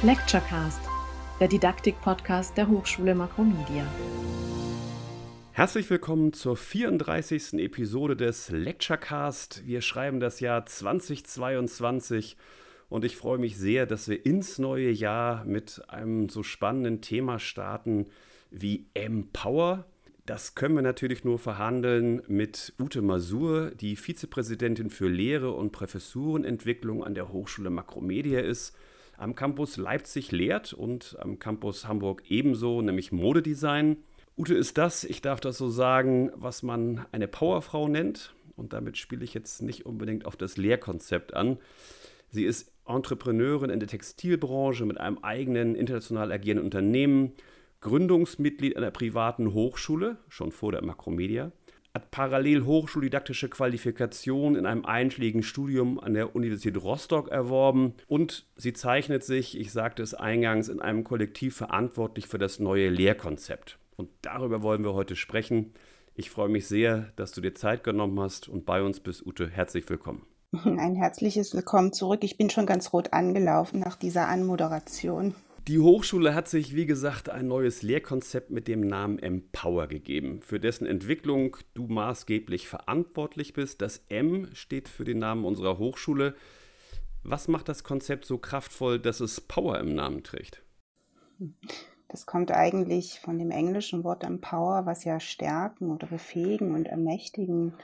Lecturecast, der Didaktik-Podcast der Hochschule Makromedia. Herzlich willkommen zur 34. Episode des Lecturecast. Wir schreiben das Jahr 2022 und ich freue mich sehr, dass wir ins neue Jahr mit einem so spannenden Thema starten wie Empower. Das können wir natürlich nur verhandeln mit Ute Masur, die Vizepräsidentin für Lehre und Professurenentwicklung an der Hochschule Makromedia ist am Campus Leipzig lehrt und am Campus Hamburg ebenso, nämlich Modedesign. Ute ist das, ich darf das so sagen, was man eine Powerfrau nennt. Und damit spiele ich jetzt nicht unbedingt auf das Lehrkonzept an. Sie ist Entrepreneurin in der Textilbranche mit einem eigenen international agierenden Unternehmen, Gründungsmitglied einer privaten Hochschule, schon vor der Makromedia, hat parallel hochschuldidaktische Qualifikation in einem einschlägigen Studium an der Universität Rostock erworben und sie zeichnet sich, ich sagte es eingangs, in einem Kollektiv verantwortlich für das neue Lehrkonzept. Und darüber wollen wir heute sprechen. Ich freue mich sehr, dass du dir Zeit genommen hast und bei uns bist, Ute. Herzlich willkommen. Ein herzliches Willkommen zurück. Ich bin schon ganz rot angelaufen nach dieser Anmoderation. Die Hochschule hat sich, wie gesagt, ein neues Lehrkonzept mit dem Namen Empower gegeben, für dessen Entwicklung du maßgeblich verantwortlich bist. Das M steht für den Namen unserer Hochschule. Was macht das Konzept so kraftvoll, dass es Power im Namen trägt? Das kommt eigentlich von dem englischen Wort Empower, was ja stärken oder befähigen und ermächtigen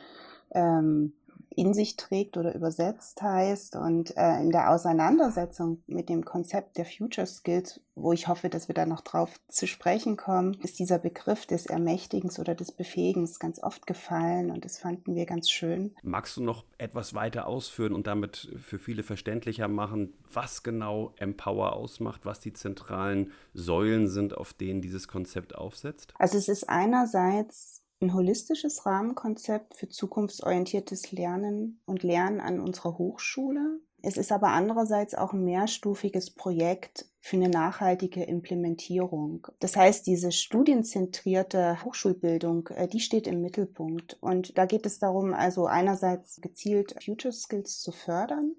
ähm, in sich trägt oder übersetzt heißt. Und äh, in der Auseinandersetzung mit dem Konzept der Future Skills, wo ich hoffe, dass wir da noch drauf zu sprechen kommen, ist dieser Begriff des Ermächtigens oder des Befähigens ganz oft gefallen und das fanden wir ganz schön. Magst du noch etwas weiter ausführen und damit für viele verständlicher machen, was genau Empower ausmacht, was die zentralen Säulen sind, auf denen dieses Konzept aufsetzt? Also es ist einerseits ein holistisches Rahmenkonzept für zukunftsorientiertes Lernen und Lernen an unserer Hochschule. Es ist aber andererseits auch ein mehrstufiges Projekt für eine nachhaltige Implementierung. Das heißt, diese studienzentrierte Hochschulbildung, äh, die steht im Mittelpunkt. Und da geht es darum, also einerseits gezielt Future Skills zu fördern,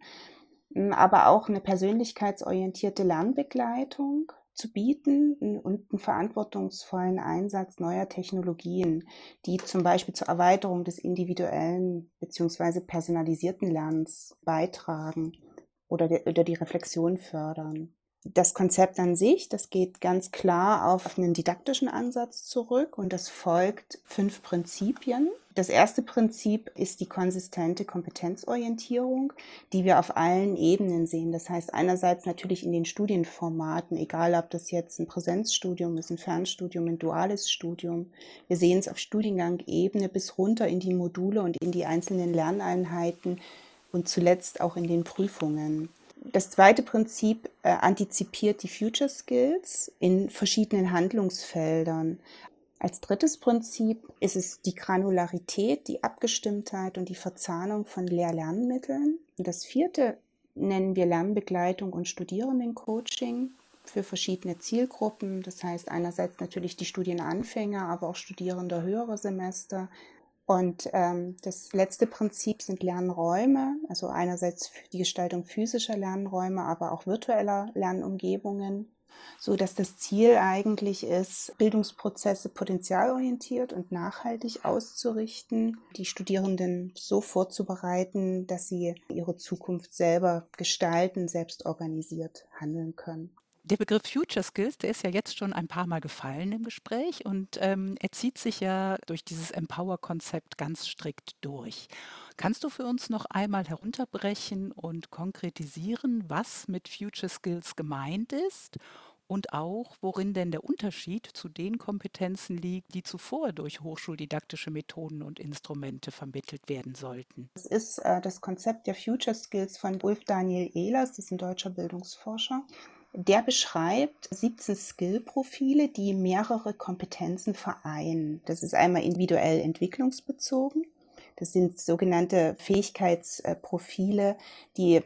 aber auch eine persönlichkeitsorientierte Lernbegleitung zu bieten und einen verantwortungsvollen Einsatz neuer Technologien, die zum Beispiel zur Erweiterung des individuellen bzw. personalisierten Lernens beitragen oder, der, oder die Reflexion fördern. Das Konzept an sich, das geht ganz klar auf einen didaktischen Ansatz zurück und das folgt fünf Prinzipien. Das erste Prinzip ist die konsistente Kompetenzorientierung, die wir auf allen Ebenen sehen. Das heißt einerseits natürlich in den Studienformaten, egal ob das jetzt ein Präsenzstudium ist, ein Fernstudium, ein duales Studium. Wir sehen es auf Studiengang-Ebene bis runter in die Module und in die einzelnen Lerneinheiten und zuletzt auch in den Prüfungen. Das zweite Prinzip äh, antizipiert die Future Skills in verschiedenen Handlungsfeldern. Als drittes Prinzip ist es die Granularität, die Abgestimmtheit und die Verzahnung von Lehr-Lernmitteln. Das vierte nennen wir Lernbegleitung und Studierendencoaching für verschiedene Zielgruppen. Das heißt einerseits natürlich die Studienanfänger, aber auch Studierende höherer Semester. Und ähm, das letzte Prinzip sind Lernräume, also einerseits die Gestaltung physischer Lernräume, aber auch virtueller Lernumgebungen so dass das Ziel eigentlich ist, Bildungsprozesse potenzialorientiert und nachhaltig auszurichten, die Studierenden so vorzubereiten, dass sie ihre Zukunft selber gestalten, selbst organisiert handeln können. Der Begriff Future Skills, der ist ja jetzt schon ein paar Mal gefallen im Gespräch und ähm, er zieht sich ja durch dieses Empower-Konzept ganz strikt durch. Kannst du für uns noch einmal herunterbrechen und konkretisieren, was mit Future Skills gemeint ist und auch, worin denn der Unterschied zu den Kompetenzen liegt, die zuvor durch hochschuldidaktische Methoden und Instrumente vermittelt werden sollten. Das ist äh, das Konzept der Future Skills von Ulf Daniel Ehlers, das ist ein deutscher Bildungsforscher. Der beschreibt 17 Skill-Profile, die mehrere Kompetenzen vereinen. Das ist einmal individuell entwicklungsbezogen. Das sind sogenannte Fähigkeitsprofile, die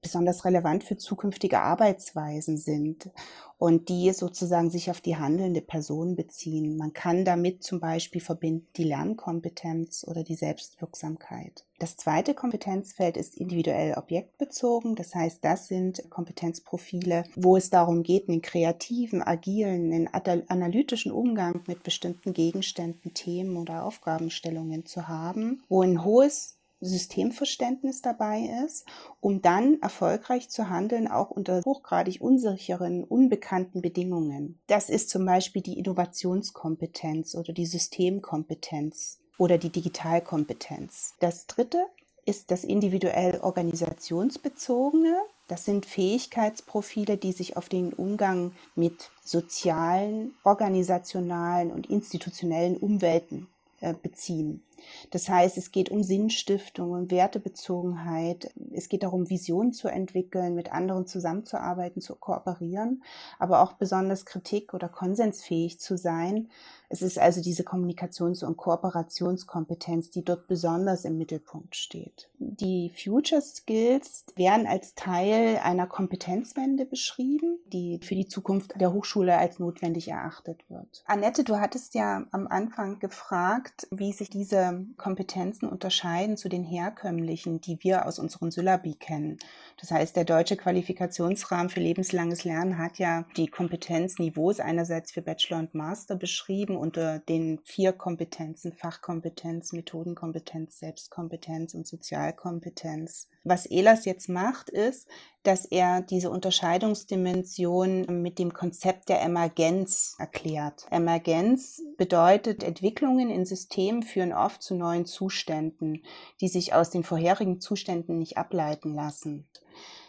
besonders relevant für zukünftige Arbeitsweisen sind und die sozusagen sich auf die handelnde Person beziehen. Man kann damit zum Beispiel verbinden die Lernkompetenz oder die Selbstwirksamkeit. Das zweite Kompetenzfeld ist individuell objektbezogen. Das heißt, das sind Kompetenzprofile, wo es darum geht, einen kreativen, agilen, einen analytischen Umgang mit bestimmten Gegenständen, Themen oder Aufgabenstellungen zu haben, wo ein hohes Systemverständnis dabei ist, um dann erfolgreich zu handeln, auch unter hochgradig unsicheren, unbekannten Bedingungen. Das ist zum Beispiel die Innovationskompetenz oder die Systemkompetenz oder die Digitalkompetenz. Das dritte ist das individuell organisationsbezogene. Das sind Fähigkeitsprofile, die sich auf den Umgang mit sozialen, organisationalen und institutionellen Umwelten äh, beziehen. Das heißt, es geht um Sinnstiftung, um Wertebezogenheit. Es geht darum, Visionen zu entwickeln, mit anderen zusammenzuarbeiten, zu kooperieren, aber auch besonders kritik- oder konsensfähig zu sein es ist also diese Kommunikations- und Kooperationskompetenz, die dort besonders im Mittelpunkt steht. Die Future Skills werden als Teil einer Kompetenzwende beschrieben, die für die Zukunft der Hochschule als notwendig erachtet wird. Annette, du hattest ja am Anfang gefragt, wie sich diese Kompetenzen unterscheiden zu den herkömmlichen, die wir aus unseren Syllabi kennen. Das heißt, der deutsche Qualifikationsrahmen für lebenslanges Lernen hat ja die Kompetenzniveaus einerseits für Bachelor und Master beschrieben unter den vier Kompetenzen, Fachkompetenz, Methodenkompetenz, Selbstkompetenz und Sozialkompetenz. Was ELAS jetzt macht, ist, dass er diese Unterscheidungsdimension mit dem Konzept der Emergenz erklärt. Emergenz bedeutet, Entwicklungen in Systemen führen oft zu neuen Zuständen, die sich aus den vorherigen Zuständen nicht ableiten lassen.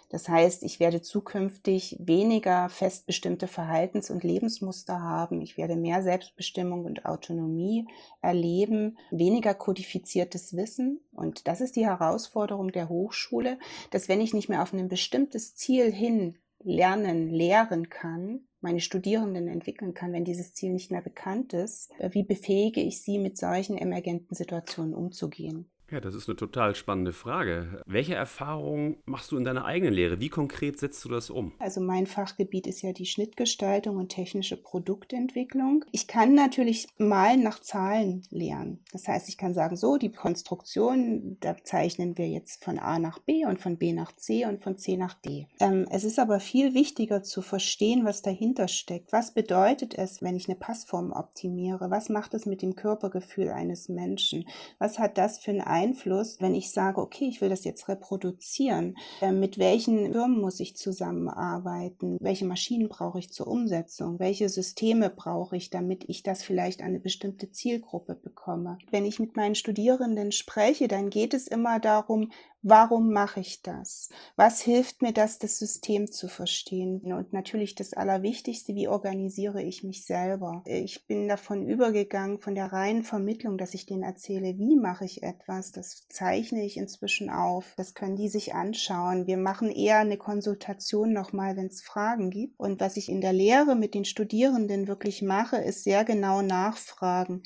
Das heißt, ich werde zukünftig weniger festbestimmte Verhaltens- und Lebensmuster haben. Ich werde mehr Selbstbestimmung und Autonomie erleben, weniger kodifiziertes Wissen. Und das ist die Herausforderung der Hochschule, dass wenn ich nicht mehr auf ein bestimmtes Ziel hin lernen, lehren kann, meine Studierenden entwickeln kann, wenn dieses Ziel nicht mehr bekannt ist, wie befähige ich sie, mit solchen emergenten Situationen umzugehen? Ja, das ist eine total spannende Frage. Welche Erfahrungen machst du in deiner eigenen Lehre? Wie konkret setzt du das um? Also mein Fachgebiet ist ja die Schnittgestaltung und technische Produktentwicklung. Ich kann natürlich mal nach Zahlen lernen. Das heißt, ich kann sagen, so, die Konstruktion, da zeichnen wir jetzt von A nach B und von B nach C und von C nach D. Ähm, es ist aber viel wichtiger zu verstehen, was dahinter steckt. Was bedeutet es, wenn ich eine Passform optimiere? Was macht es mit dem Körpergefühl eines Menschen? Was hat das für einen Einfluss, wenn ich sage, okay, ich will das jetzt reproduzieren? Äh, mit welchen Firmen muss ich zusammenarbeiten? Welche Maschinen brauche ich zur Umsetzung? Welche Systeme brauche ich, damit ich das vielleicht an eine bestimmte Zielgruppe bekomme? Wenn ich mit meinen Studierenden spreche, dann geht es immer darum, Warum mache ich das? Was hilft mir das, das System zu verstehen? Und natürlich das Allerwichtigste, wie organisiere ich mich selber? Ich bin davon übergegangen, von der reinen Vermittlung, dass ich denen erzähle, wie mache ich etwas. Das zeichne ich inzwischen auf. Das können die sich anschauen. Wir machen eher eine Konsultation nochmal, wenn es Fragen gibt. Und was ich in der Lehre mit den Studierenden wirklich mache, ist sehr genau nachfragen.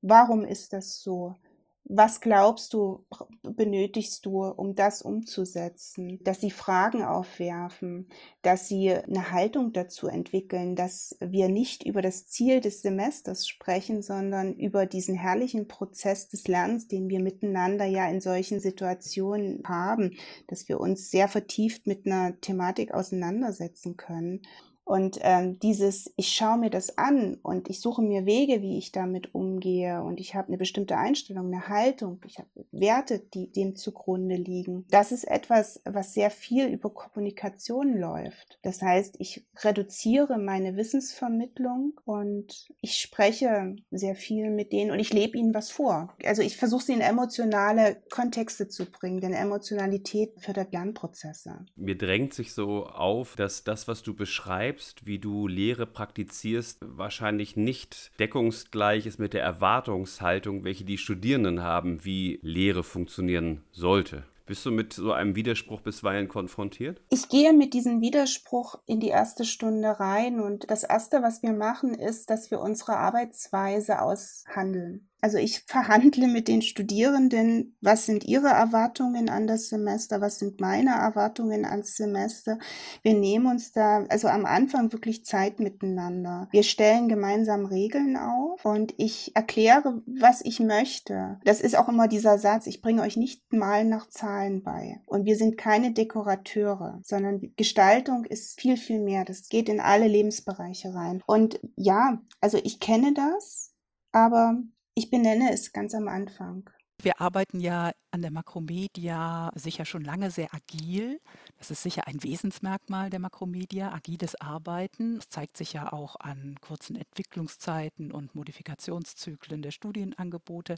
Warum ist das so? Was glaubst du, benötigst du, um das umzusetzen? Dass sie Fragen aufwerfen, dass sie eine Haltung dazu entwickeln, dass wir nicht über das Ziel des Semesters sprechen, sondern über diesen herrlichen Prozess des Lernens, den wir miteinander ja in solchen Situationen haben, dass wir uns sehr vertieft mit einer Thematik auseinandersetzen können. Und ähm, dieses, ich schaue mir das an und ich suche mir Wege, wie ich damit umgehe und ich habe eine bestimmte Einstellung, eine Haltung, ich habe Werte, die dem zugrunde liegen. Das ist etwas, was sehr viel über Kommunikation läuft. Das heißt, ich reduziere meine Wissensvermittlung und ich spreche sehr viel mit denen und ich lebe ihnen was vor. Also ich versuche sie in emotionale Kontexte zu bringen, denn Emotionalität fördert Lernprozesse. Mir drängt sich so auf, dass das, was du beschreibst, wie du Lehre praktizierst, wahrscheinlich nicht deckungsgleich ist mit der Erwartungshaltung, welche die Studierenden haben, wie Lehre funktionieren sollte. Bist du mit so einem Widerspruch bisweilen konfrontiert? Ich gehe mit diesem Widerspruch in die erste Stunde rein und das Erste, was wir machen, ist, dass wir unsere Arbeitsweise aushandeln. Also ich verhandle mit den Studierenden, was sind ihre Erwartungen an das Semester, was sind meine Erwartungen ans Semester. Wir nehmen uns da also am Anfang wirklich Zeit miteinander. Wir stellen gemeinsam Regeln auf und ich erkläre, was ich möchte. Das ist auch immer dieser Satz, ich bringe euch nicht mal nach Zahlen bei. Und wir sind keine Dekorateure, sondern Gestaltung ist viel, viel mehr. Das geht in alle Lebensbereiche rein. Und ja, also ich kenne das, aber ich benenne es ganz am Anfang. Wir arbeiten ja an der Makromedia sicher schon lange sehr agil. Das ist sicher ein Wesensmerkmal der Makromedia, agiles Arbeiten. Das zeigt sich ja auch an kurzen Entwicklungszeiten und Modifikationszyklen der Studienangebote.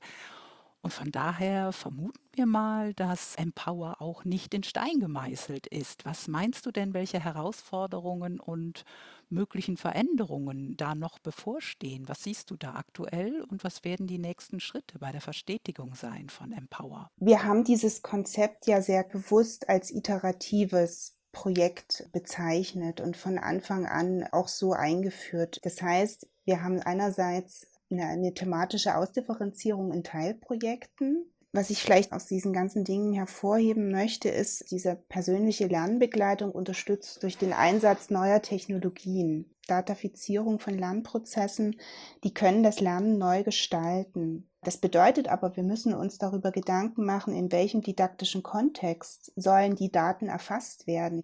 Und von daher vermuten wir mal, dass Empower auch nicht in Stein gemeißelt ist. Was meinst du denn, welche Herausforderungen und möglichen Veränderungen da noch bevorstehen? Was siehst du da aktuell und was werden die nächsten Schritte bei der Verstetigung sein von Empower? Wir haben dieses Konzept ja sehr bewusst als iteratives Projekt bezeichnet und von Anfang an auch so eingeführt. Das heißt, wir haben einerseits eine, eine thematische Ausdifferenzierung in Teilprojekten. Was ich vielleicht aus diesen ganzen Dingen hervorheben möchte, ist diese persönliche Lernbegleitung unterstützt durch den Einsatz neuer Technologien. Datafizierung von Lernprozessen, die können das Lernen neu gestalten. Das bedeutet aber, wir müssen uns darüber Gedanken machen, in welchem didaktischen Kontext sollen die Daten erfasst werden.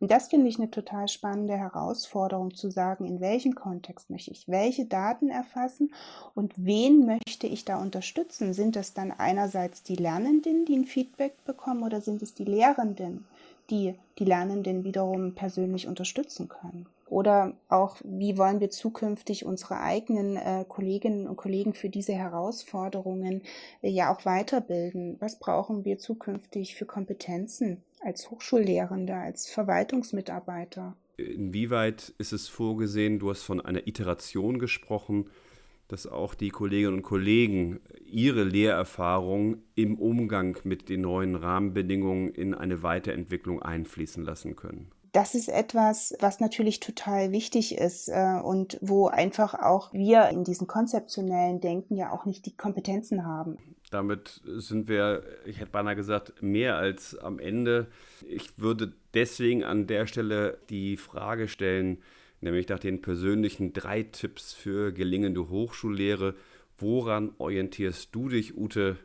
Und das finde ich eine total spannende Herausforderung zu sagen, in welchem Kontext möchte ich welche Daten erfassen und wen möchte ich da unterstützen? Sind das dann einerseits die Lernenden, die ein Feedback bekommen oder sind es die Lehrenden, die die Lernenden wiederum persönlich unterstützen können? Oder auch, wie wollen wir zukünftig unsere eigenen äh, Kolleginnen und Kollegen für diese Herausforderungen äh, ja auch weiterbilden? Was brauchen wir zukünftig für Kompetenzen als Hochschullehrende, als Verwaltungsmitarbeiter? Inwieweit ist es vorgesehen, du hast von einer Iteration gesprochen, dass auch die Kolleginnen und Kollegen ihre Lehrerfahrung im Umgang mit den neuen Rahmenbedingungen in eine Weiterentwicklung einfließen lassen können? Das ist etwas, was natürlich total wichtig ist äh, und wo einfach auch wir in diesem konzeptionellen Denken ja auch nicht die Kompetenzen haben. Damit sind wir, ich hätte beinahe gesagt, mehr als am Ende. Ich würde deswegen an der Stelle die Frage stellen, nämlich nach den persönlichen drei Tipps für gelingende Hochschullehre. Woran orientierst du dich, Ute,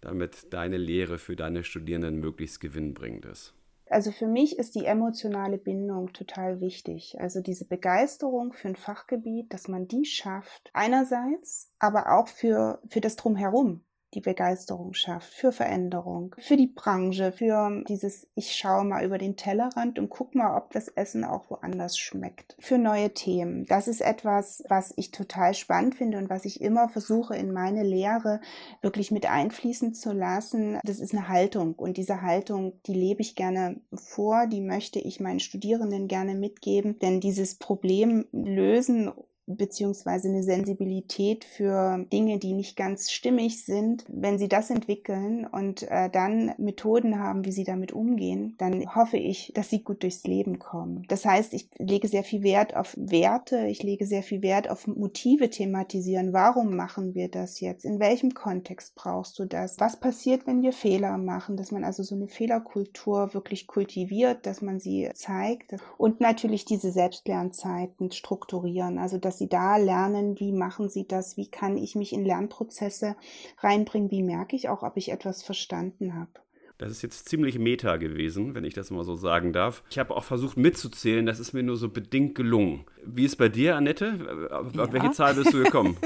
damit deine Lehre für deine Studierenden möglichst gewinnbringend ist? Also für mich ist die emotionale Bindung total wichtig. Also diese Begeisterung für ein Fachgebiet, dass man die schafft. Einerseits, aber auch für, für das Drumherum die Begeisterung schafft für Veränderung, für die Branche, für dieses Ich schaue mal über den Tellerrand und guck mal, ob das Essen auch woanders schmeckt, für neue Themen. Das ist etwas, was ich total spannend finde und was ich immer versuche in meine Lehre wirklich mit einfließen zu lassen. Das ist eine Haltung und diese Haltung, die lebe ich gerne vor, die möchte ich meinen Studierenden gerne mitgeben, denn dieses Problem lösen beziehungsweise eine Sensibilität für Dinge, die nicht ganz stimmig sind. Wenn sie das entwickeln und äh, dann Methoden haben, wie sie damit umgehen, dann hoffe ich, dass sie gut durchs Leben kommen. Das heißt, ich lege sehr viel Wert auf Werte, ich lege sehr viel Wert auf Motive thematisieren. Warum machen wir das jetzt? In welchem Kontext brauchst du das? Was passiert, wenn wir Fehler machen? Dass man also so eine Fehlerkultur wirklich kultiviert, dass man sie zeigt und natürlich diese Selbstlernzeiten strukturieren. Also dass dass sie da lernen, wie machen sie das, wie kann ich mich in Lernprozesse reinbringen, wie merke ich auch, ob ich etwas verstanden habe. Das ist jetzt ziemlich meta gewesen, wenn ich das mal so sagen darf. Ich habe auch versucht mitzuzählen, das ist mir nur so bedingt gelungen. Wie ist bei dir, Annette? Auf ja. welche Zahl bist du gekommen?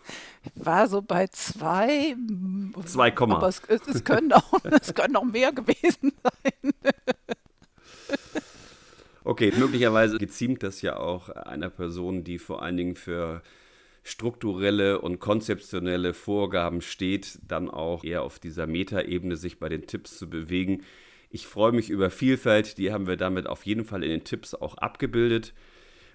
war so bei zwei. Zwei Komma. Aber es, es, können auch, es können auch mehr gewesen sein. Okay, möglicherweise geziemt das ja auch einer Person, die vor allen Dingen für strukturelle und konzeptionelle Vorgaben steht, dann auch eher auf dieser Metaebene sich bei den Tipps zu bewegen. Ich freue mich über Vielfalt, die haben wir damit auf jeden Fall in den Tipps auch abgebildet.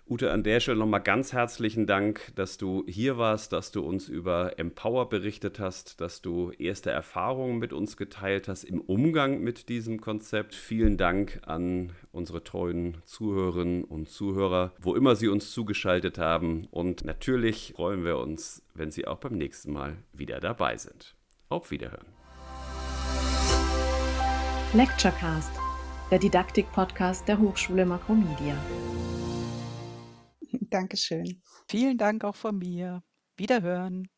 Ute, an der Stelle nochmal ganz herzlichen Dank, dass du hier warst, dass du uns über Empower berichtet hast, dass du erste Erfahrungen mit uns geteilt hast im Umgang mit diesem Konzept. Vielen Dank an unsere treuen Zuhörerinnen und Zuhörer, wo immer sie uns zugeschaltet haben. Und natürlich freuen wir uns, wenn sie auch beim nächsten Mal wieder dabei sind. Auf Wiederhören. Lecturecast, der Didaktik-Podcast der Hochschule Makromedia. Dankeschön. Vielen Dank auch von mir. Wiederhören.